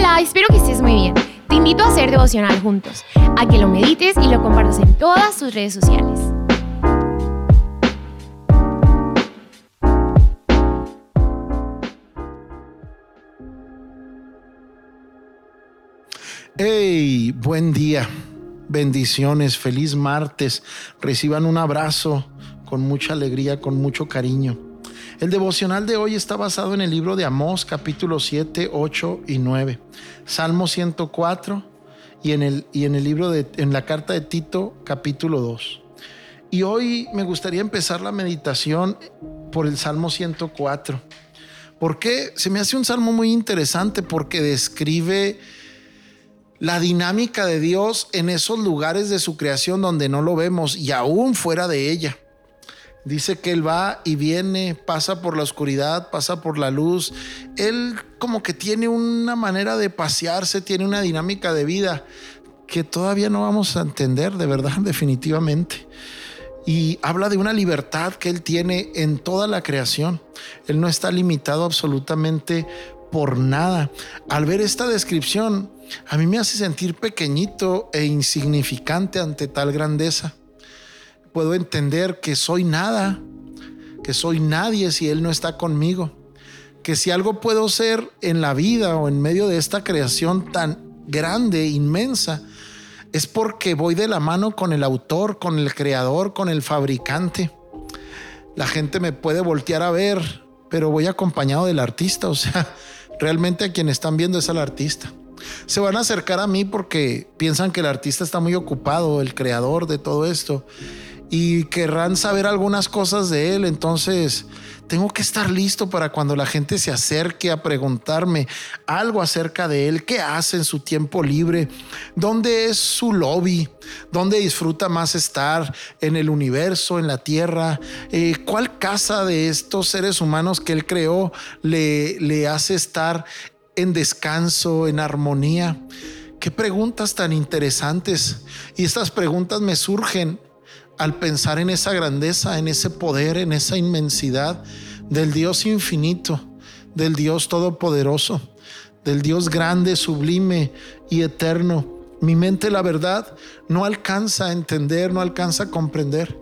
Hola, espero que estés muy bien. Te invito a hacer devocional juntos, a que lo medites y lo compartas en todas tus redes sociales. Hey, buen día, bendiciones, feliz martes. Reciban un abrazo con mucha alegría, con mucho cariño. El devocional de hoy está basado en el libro de Amós, capítulo 7, 8 y 9, Salmo 104 y en el, y en el libro de en la carta de Tito, capítulo 2. Y hoy me gustaría empezar la meditación por el Salmo 104. porque Se me hace un salmo muy interesante porque describe la dinámica de Dios en esos lugares de su creación donde no lo vemos y aún fuera de ella. Dice que Él va y viene, pasa por la oscuridad, pasa por la luz. Él como que tiene una manera de pasearse, tiene una dinámica de vida que todavía no vamos a entender de verdad, definitivamente. Y habla de una libertad que Él tiene en toda la creación. Él no está limitado absolutamente por nada. Al ver esta descripción, a mí me hace sentir pequeñito e insignificante ante tal grandeza puedo entender que soy nada, que soy nadie si Él no está conmigo, que si algo puedo ser en la vida o en medio de esta creación tan grande, inmensa, es porque voy de la mano con el autor, con el creador, con el fabricante. La gente me puede voltear a ver, pero voy acompañado del artista, o sea, realmente a quien están viendo es al artista. Se van a acercar a mí porque piensan que el artista está muy ocupado, el creador de todo esto y querrán saber algunas cosas de él. Entonces, tengo que estar listo para cuando la gente se acerque a preguntarme algo acerca de él, qué hace en su tiempo libre, dónde es su lobby, dónde disfruta más estar en el universo, en la tierra, eh, cuál casa de estos seres humanos que él creó le, le hace estar en descanso, en armonía. Qué preguntas tan interesantes. Y estas preguntas me surgen al pensar en esa grandeza, en ese poder, en esa inmensidad del Dios infinito, del Dios todopoderoso, del Dios grande, sublime y eterno. Mi mente, la verdad, no alcanza a entender, no alcanza a comprender.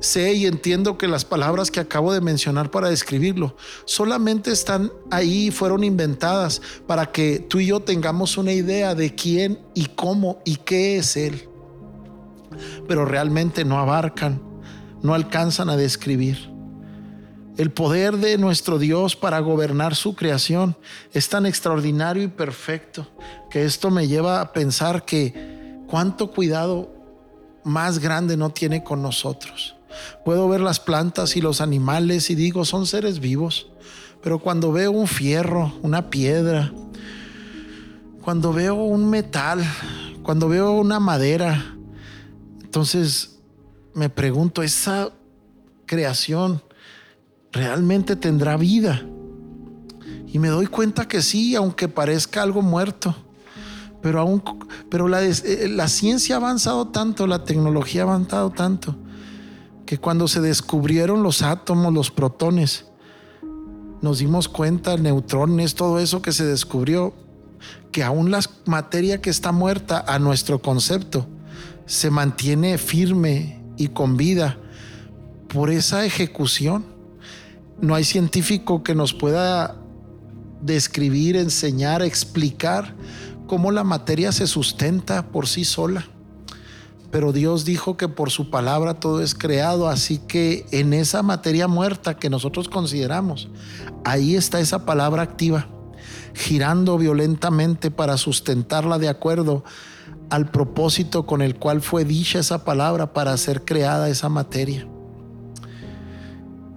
Sé y entiendo que las palabras que acabo de mencionar para describirlo solamente están ahí, fueron inventadas para que tú y yo tengamos una idea de quién y cómo y qué es Él pero realmente no abarcan, no alcanzan a describir. El poder de nuestro Dios para gobernar su creación es tan extraordinario y perfecto que esto me lleva a pensar que cuánto cuidado más grande no tiene con nosotros. Puedo ver las plantas y los animales y digo, son seres vivos, pero cuando veo un fierro, una piedra, cuando veo un metal, cuando veo una madera, entonces me pregunto, ¿esa creación realmente tendrá vida? Y me doy cuenta que sí, aunque parezca algo muerto. Pero, aún, pero la, eh, la ciencia ha avanzado tanto, la tecnología ha avanzado tanto, que cuando se descubrieron los átomos, los protones, nos dimos cuenta, neutrones, todo eso que se descubrió, que aún la materia que está muerta a nuestro concepto se mantiene firme y con vida por esa ejecución. No hay científico que nos pueda describir, enseñar, explicar cómo la materia se sustenta por sí sola. Pero Dios dijo que por su palabra todo es creado, así que en esa materia muerta que nosotros consideramos, ahí está esa palabra activa, girando violentamente para sustentarla de acuerdo al propósito con el cual fue dicha esa palabra para ser creada esa materia.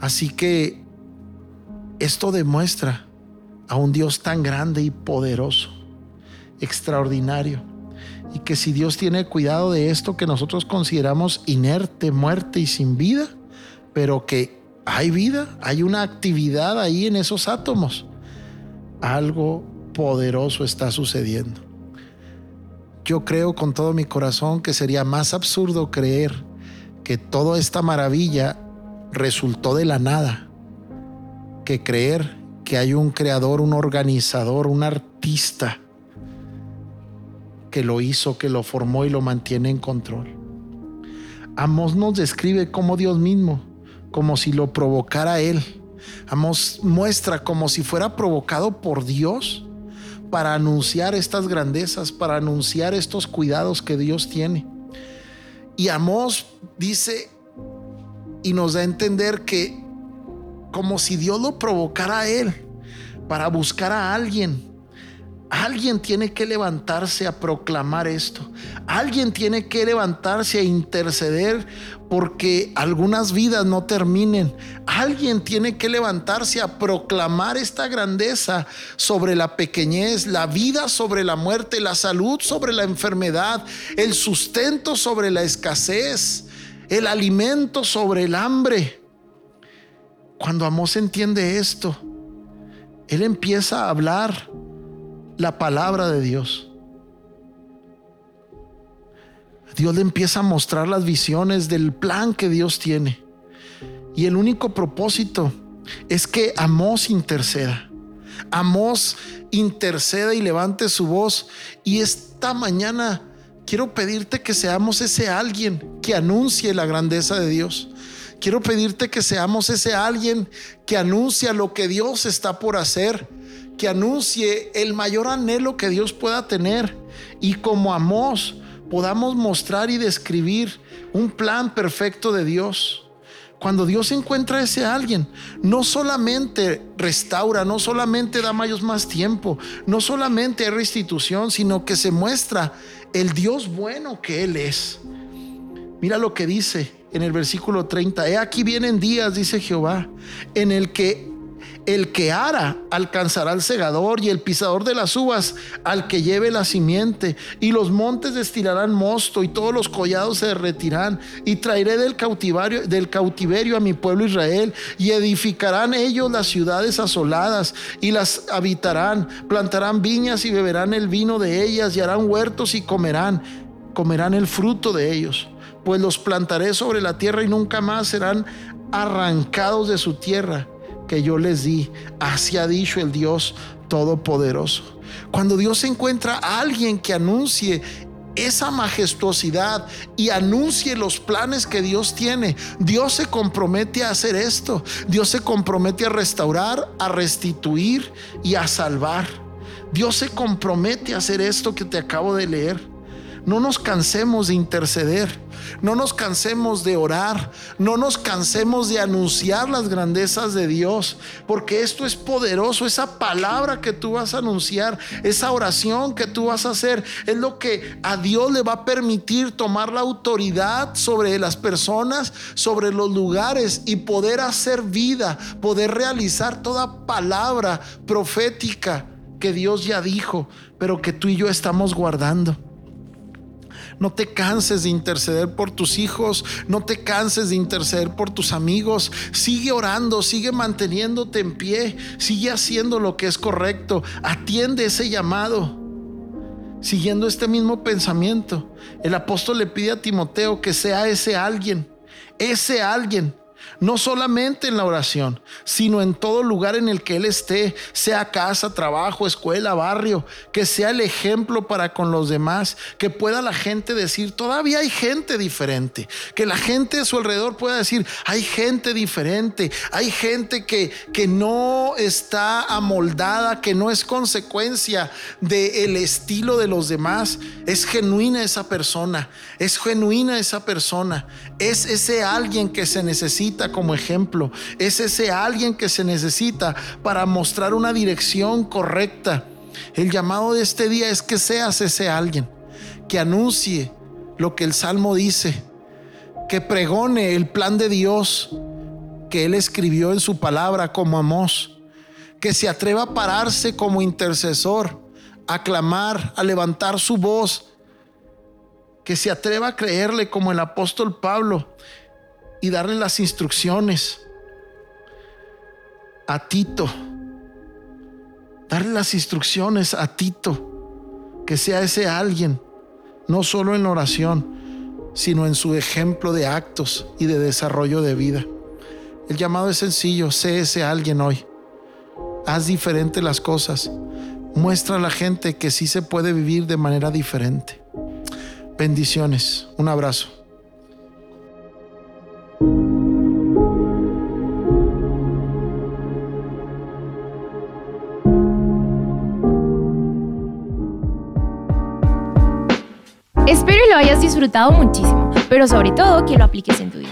Así que esto demuestra a un Dios tan grande y poderoso, extraordinario, y que si Dios tiene cuidado de esto que nosotros consideramos inerte, muerte y sin vida, pero que hay vida, hay una actividad ahí en esos átomos, algo poderoso está sucediendo. Yo creo con todo mi corazón que sería más absurdo creer que toda esta maravilla resultó de la nada que creer que hay un creador, un organizador, un artista que lo hizo, que lo formó y lo mantiene en control. Amos nos describe como Dios mismo, como si lo provocara Él. Amos muestra como si fuera provocado por Dios para anunciar estas grandezas, para anunciar estos cuidados que Dios tiene. Y Amos dice y nos da a entender que como si Dios lo provocara a Él para buscar a alguien Alguien tiene que levantarse a proclamar esto. Alguien tiene que levantarse a interceder porque algunas vidas no terminen. Alguien tiene que levantarse a proclamar esta grandeza sobre la pequeñez, la vida sobre la muerte, la salud sobre la enfermedad, el sustento sobre la escasez, el alimento sobre el hambre. Cuando Amós entiende esto, él empieza a hablar la palabra de Dios. Dios le empieza a mostrar las visiones del plan que Dios tiene. Y el único propósito es que Amós interceda. Amós interceda y levante su voz. Y esta mañana quiero pedirte que seamos ese alguien que anuncie la grandeza de Dios. Quiero pedirte que seamos ese alguien que anuncia lo que Dios está por hacer que anuncie el mayor anhelo que Dios pueda tener y como Amós podamos mostrar y describir un plan perfecto de Dios. Cuando Dios encuentra a ese alguien, no solamente restaura, no solamente da mayos más tiempo, no solamente hay restitución, sino que se muestra el Dios bueno que Él es. Mira lo que dice en el versículo 30. He aquí vienen días, dice Jehová, en el que el que ara alcanzará al segador y el pisador de las uvas al que lleve la simiente. Y los montes destilarán mosto y todos los collados se derretirán. Y traeré del del cautiverio a mi pueblo Israel y edificarán ellos las ciudades asoladas y las habitarán. Plantarán viñas y beberán el vino de ellas y harán huertos y comerán. Comerán el fruto de ellos. Pues los plantaré sobre la tierra y nunca más serán arrancados de su tierra que yo les di. Así ha dicho el Dios Todopoderoso. Cuando Dios encuentra a alguien que anuncie esa majestuosidad y anuncie los planes que Dios tiene. Dios se compromete a hacer esto. Dios se compromete a restaurar, a restituir y a salvar. Dios se compromete a hacer esto que te acabo de leer. No nos cansemos de interceder. No nos cansemos de orar, no nos cansemos de anunciar las grandezas de Dios, porque esto es poderoso, esa palabra que tú vas a anunciar, esa oración que tú vas a hacer, es lo que a Dios le va a permitir tomar la autoridad sobre las personas, sobre los lugares y poder hacer vida, poder realizar toda palabra profética que Dios ya dijo, pero que tú y yo estamos guardando. No te canses de interceder por tus hijos, no te canses de interceder por tus amigos. Sigue orando, sigue manteniéndote en pie, sigue haciendo lo que es correcto. Atiende ese llamado. Siguiendo este mismo pensamiento, el apóstol le pide a Timoteo que sea ese alguien, ese alguien no solamente en la oración, sino en todo lugar en el que Él esté, sea casa, trabajo, escuela, barrio, que sea el ejemplo para con los demás, que pueda la gente decir, todavía hay gente diferente, que la gente de su alrededor pueda decir, hay gente diferente, hay gente que, que no está amoldada, que no es consecuencia del estilo de los demás, es genuina esa persona, es genuina esa persona, es ese alguien que se necesita como ejemplo. Es ese alguien que se necesita para mostrar una dirección correcta. El llamado de este día es que seas ese alguien, que anuncie lo que el Salmo dice, que pregone el plan de Dios que Él escribió en su palabra como Amós, que se atreva a pararse como intercesor, a clamar, a levantar su voz, que se atreva a creerle como el apóstol Pablo y darle las instrucciones a Tito. Darle las instrucciones a Tito. Que sea ese alguien, no solo en oración, sino en su ejemplo de actos y de desarrollo de vida. El llamado es sencillo, sé ese alguien hoy. Haz diferente las cosas, muestra a la gente que sí se puede vivir de manera diferente. Bendiciones. Un abrazo. Espero y lo hayas disfrutado muchísimo, pero sobre todo que lo apliques en tu vida.